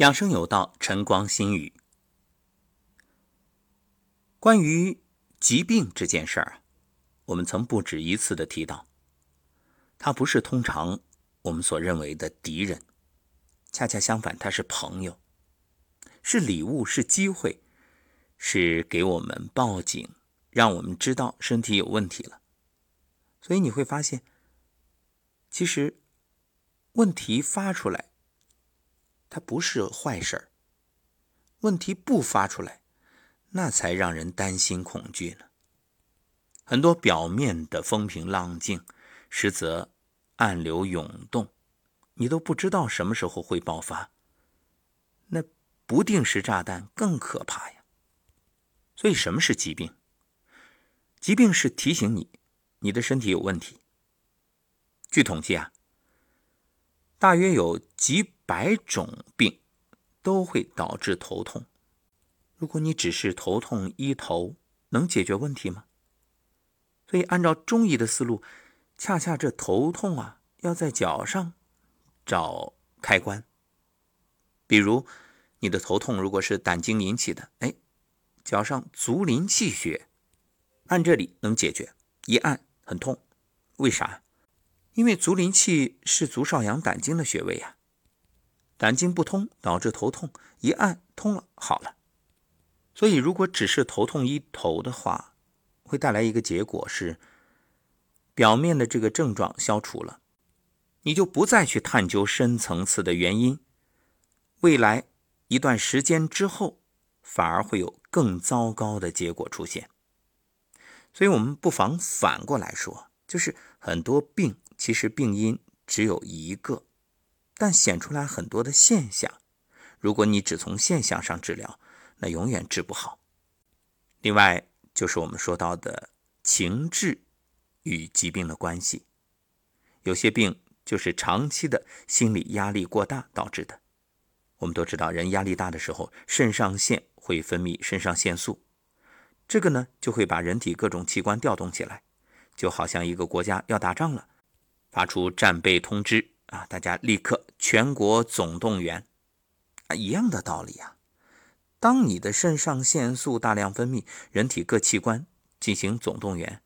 养生有道，晨光心语。关于疾病这件事儿啊，我们曾不止一次的提到，它不是通常我们所认为的敌人，恰恰相反，它是朋友，是礼物，是机会，是给我们报警，让我们知道身体有问题了。所以你会发现，其实问题发出来。它不是坏事，问题不发出来，那才让人担心恐惧呢。很多表面的风平浪静，实则暗流涌动，你都不知道什么时候会爆发。那不定时炸弹更可怕呀。所以，什么是疾病？疾病是提醒你，你的身体有问题。据统计啊。大约有几百种病都会导致头痛。如果你只是头痛医头，能解决问题吗？所以，按照中医的思路，恰恰这头痛啊，要在脚上找开关。比如，你的头痛如果是胆经引起的，哎，脚上足临气血，按这里能解决。一按很痛，为啥？因为足临气是足少阳胆经的穴位呀，胆经不通导致头痛，一按通了好了。所以如果只是头痛医头的话，会带来一个结果是，表面的这个症状消除了，你就不再去探究深层次的原因，未来一段时间之后，反而会有更糟糕的结果出现。所以我们不妨反过来说，就是很多病。其实病因只有一个，但显出来很多的现象。如果你只从现象上治疗，那永远治不好。另外，就是我们说到的情志与疾病的关系。有些病就是长期的心理压力过大导致的。我们都知道，人压力大的时候，肾上腺会分泌肾上腺素，这个呢就会把人体各种器官调动起来，就好像一个国家要打仗了。发出战备通知啊！大家立刻全国总动员啊！一样的道理啊。当你的肾上腺素大量分泌，人体各器官进行总动员，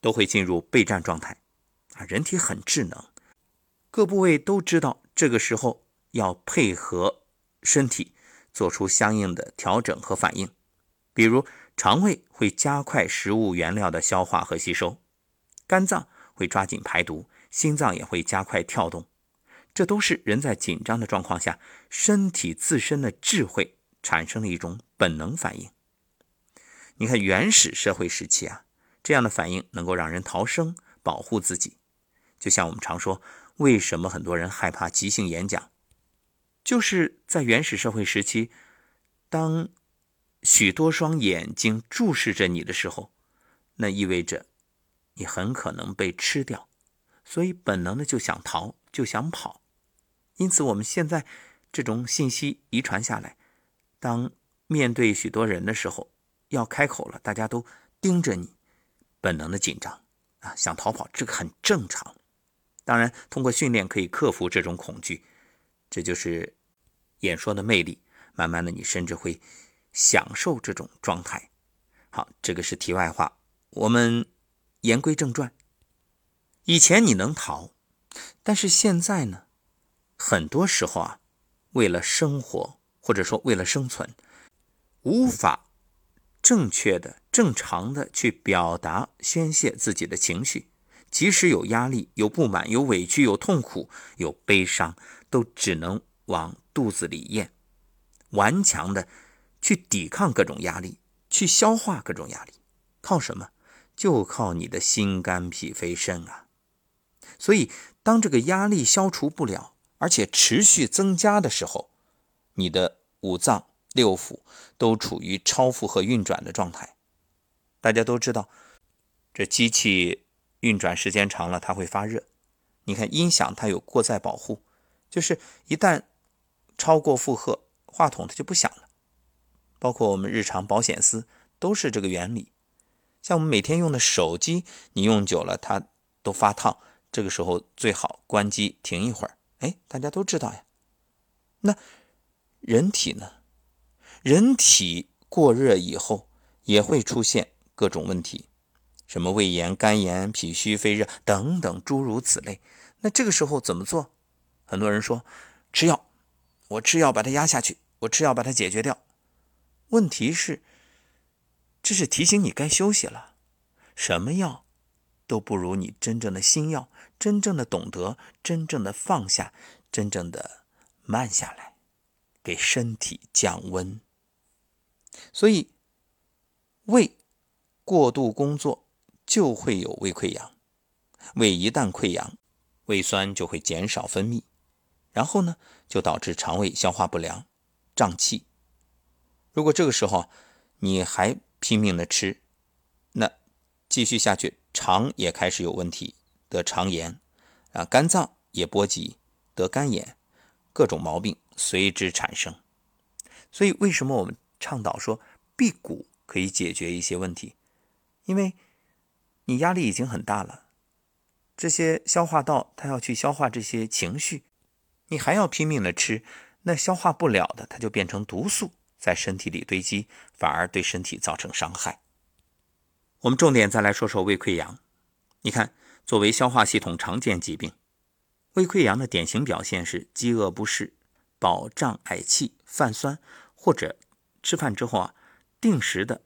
都会进入备战状态啊。人体很智能，各部位都知道这个时候要配合身体做出相应的调整和反应。比如肠胃会加快食物原料的消化和吸收，肝脏会抓紧排毒。心脏也会加快跳动，这都是人在紧张的状况下，身体自身的智慧产生的一种本能反应。你看原始社会时期啊，这样的反应能够让人逃生、保护自己。就像我们常说，为什么很多人害怕即兴演讲，就是在原始社会时期，当许多双眼睛注视着你的时候，那意味着你很可能被吃掉。所以本能的就想逃，就想跑，因此我们现在这种信息遗传下来，当面对许多人的时候，要开口了，大家都盯着你，本能的紧张啊，想逃跑，这个很正常。当然，通过训练可以克服这种恐惧，这就是演说的魅力。慢慢的，你甚至会享受这种状态。好，这个是题外话，我们言归正传。以前你能逃，但是现在呢？很多时候啊，为了生活或者说为了生存，无法正确的、正常的去表达、宣泄自己的情绪。即使有压力、有不满、有委屈、有痛苦、有悲伤，都只能往肚子里咽，顽强的去抵抗各种压力，去消化各种压力。靠什么？就靠你的心肝脾肺肾啊！所以，当这个压力消除不了，而且持续增加的时候，你的五脏六腑都处于超负荷运转的状态。大家都知道，这机器运转时间长了，它会发热。你看音响它有过载保护，就是一旦超过负荷，话筒它就不响了。包括我们日常保险丝都是这个原理。像我们每天用的手机，你用久了它都发烫。这个时候最好关机停一会儿。哎，大家都知道呀。那人体呢，人体过热以后也会出现各种问题，什么胃炎、肝炎、脾虚、肺热等等诸如此类。那这个时候怎么做？很多人说吃药，我吃药把它压下去，我吃药把它解决掉。问题是，这是提醒你该休息了。什么药都不如你真正的心药，真正的懂得，真正的放下，真正的慢下来，给身体降温。所以，胃过度工作就会有胃溃疡，胃一旦溃疡，胃酸就会减少分泌。然后呢，就导致肠胃消化不良、胀气。如果这个时候你还拼命的吃，那继续下去，肠也开始有问题，得肠炎啊，肝脏也波及，得肝炎，各种毛病随之产生。所以，为什么我们倡导说辟谷可以解决一些问题？因为你压力已经很大了，这些消化道它要去消化这些情绪。你还要拼命的吃，那消化不了的，它就变成毒素在身体里堆积，反而对身体造成伤害。我们重点再来说说胃溃疡。你看，作为消化系统常见疾病，胃溃疡的典型表现是饥饿不适、饱胀嗳气、泛酸，或者吃饭之后啊，定时的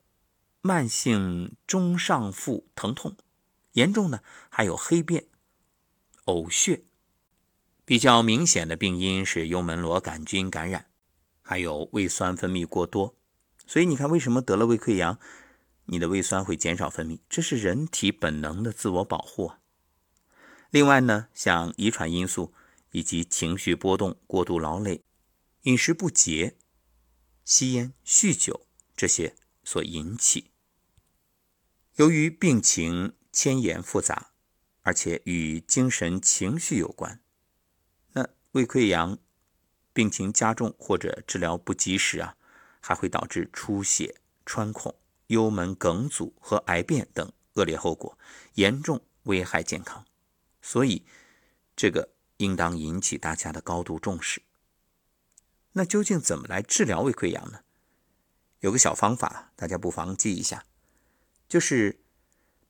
慢性中上腹疼痛，严重的还有黑便、呕血。比较明显的病因是幽门螺杆菌感染，还有胃酸分泌过多。所以你看，为什么得了胃溃疡，你的胃酸会减少分泌？这是人体本能的自我保护啊。另外呢，像遗传因素以及情绪波动、过度劳累、饮食不节、吸烟、酗酒这些所引起。由于病情牵延复杂，而且与精神情绪有关。那胃溃疡病情加重或者治疗不及时啊，还会导致出血、穿孔、幽门梗阻和癌变等恶劣后果，严重危害健康。所以，这个应当引起大家的高度重视。那究竟怎么来治疗胃溃疡呢？有个小方法，大家不妨记一下，就是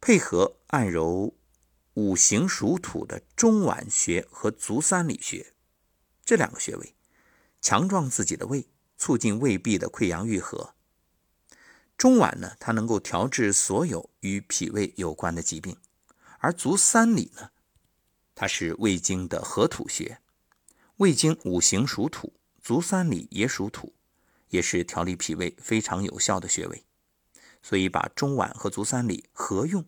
配合按揉五行属土的中脘穴和足三里穴。这两个穴位，强壮自己的胃，促进胃壁的溃疡愈合。中脘呢，它能够调治所有与脾胃有关的疾病；而足三里呢，它是胃经的合土穴。胃经五行属土，足三里也属土，也是调理脾胃非常有效的穴位。所以把中脘和足三里合用，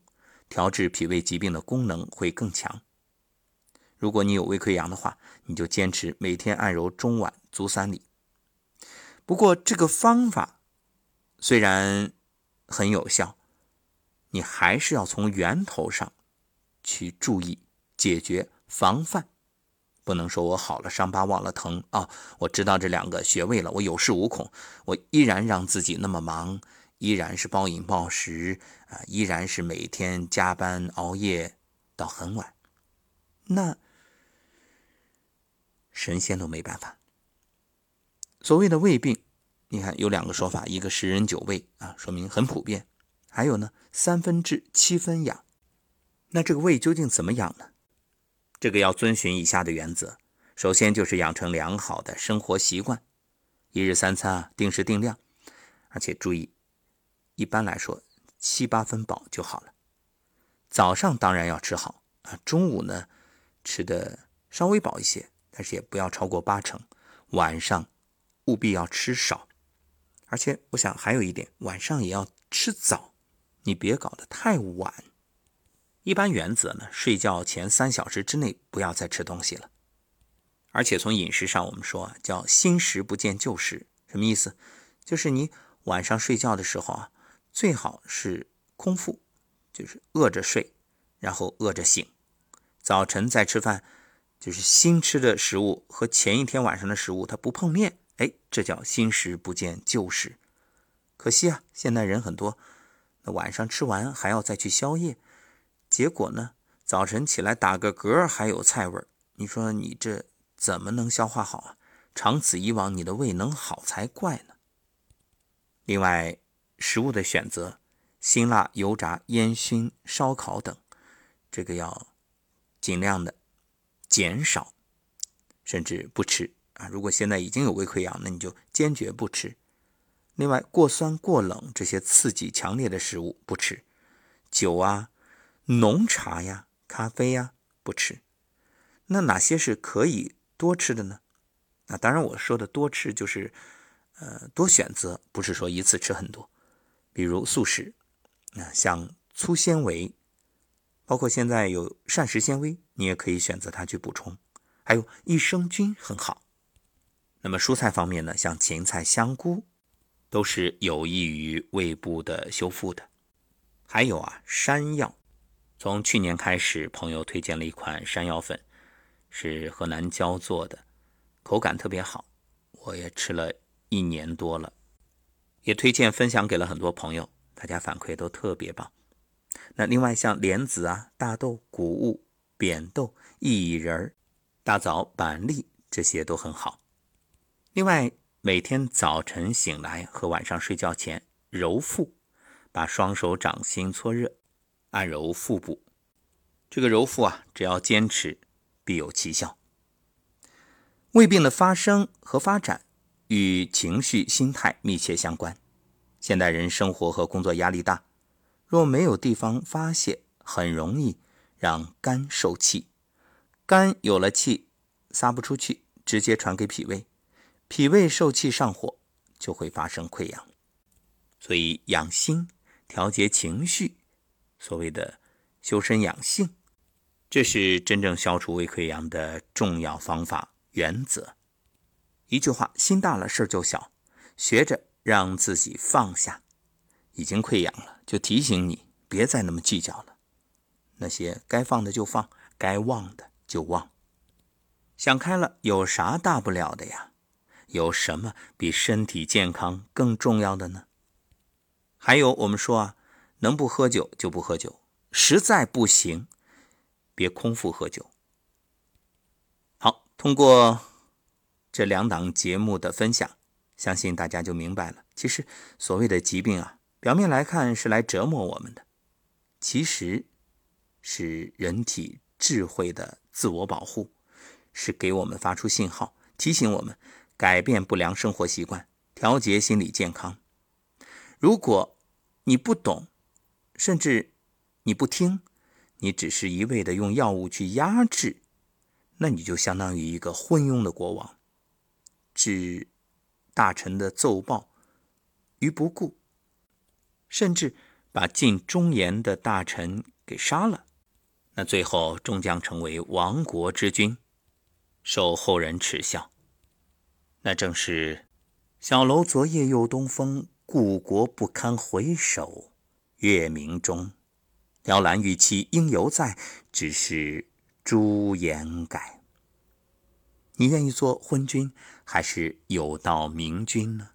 调治脾胃疾病的功能会更强。如果你有胃溃疡的话，你就坚持每天按揉中脘、足三里。不过这个方法虽然很有效，你还是要从源头上去注意解决防范，不能说我好了伤疤忘了疼啊！我知道这两个穴位了，我有恃无恐，我依然让自己那么忙，依然是暴饮暴食啊，依然是每天加班熬夜到很晚，那。神仙都没办法。所谓的胃病，你看有两个说法，一个十人九胃啊，说明很普遍；还有呢，三分治七分养。那这个胃究竟怎么养呢？这个要遵循以下的原则：首先就是养成良好的生活习惯，一日三餐啊，定时定量，而且注意，一般来说七八分饱就好了。早上当然要吃好啊，中午呢吃的稍微饱一些。但是也不要超过八成，晚上务必要吃少，而且我想还有一点，晚上也要吃早，你别搞得太晚。一般原则呢，睡觉前三小时之内不要再吃东西了。而且从饮食上，我们说，叫新食不见旧食，什么意思？就是你晚上睡觉的时候啊，最好是空腹，就是饿着睡，然后饿着醒，早晨再吃饭。就是新吃的食物和前一天晚上的食物它不碰面，哎，这叫新食不见旧食。可惜啊，现在人很多，那晚上吃完还要再去宵夜，结果呢，早晨起来打个嗝还有菜味儿，你说你这怎么能消化好啊？长此以往，你的胃能好才怪呢。另外，食物的选择，辛辣、油炸、烟熏、烧烤等，这个要尽量的减少，甚至不吃啊。如果现在已经有胃溃疡，那你就坚决不吃。另外，过酸、过冷这些刺激强烈的食物不吃，酒啊、浓茶呀、咖啡呀不吃。那哪些是可以多吃的呢？那当然，我说的多吃就是，呃，多选择，不是说一次吃很多。比如素食，那像粗纤维，包括现在有膳食纤维，你也可以选择它去补充。还有益生菌很好。那么蔬菜方面呢，像芹菜、香菇，都是有益于胃部的修复的。还有啊，山药，从去年开始，朋友推荐了一款山药粉，是河南焦做的。口感特别好，我也吃了一年多了，也推荐分享给了很多朋友，大家反馈都特别棒。那另外像莲子啊、大豆、谷物、扁豆、薏仁、大枣、板栗这些都很好。另外每天早晨醒来和晚上睡觉前揉腹，把双手掌心搓热，按揉腹部。这个揉腹啊，只要坚持，必有奇效。胃病的发生和发展与情绪、心态密切相关。现代人生活和工作压力大，若没有地方发泄，很容易让肝受气。肝有了气，撒不出去，直接传给脾胃，脾胃受气上火，就会发生溃疡。所以养心、调节情绪，所谓的修身养性，这是真正消除胃溃疡的重要方法。原则，一句话，心大了事儿就小。学着让自己放下，已经溃疡了，就提醒你别再那么计较了。那些该放的就放，该忘的就忘。想开了，有啥大不了的呀？有什么比身体健康更重要的呢？还有，我们说啊，能不喝酒就不喝酒，实在不行，别空腹喝酒。好通过这两档节目的分享，相信大家就明白了。其实所谓的疾病啊，表面来看是来折磨我们的，其实是人体智慧的自我保护，是给我们发出信号，提醒我们改变不良生活习惯，调节心理健康。如果你不懂，甚至你不听，你只是一味的用药物去压制。那你就相当于一个昏庸的国王，置大臣的奏报于不顾，甚至把尽忠言的大臣给杀了，那最后终将成为亡国之君，受后人耻笑。那正是“小楼昨夜又东风，故国不堪回首月明中。雕栏玉砌应犹在，只是。”朱颜改，你愿意做昏君还是有道明君呢？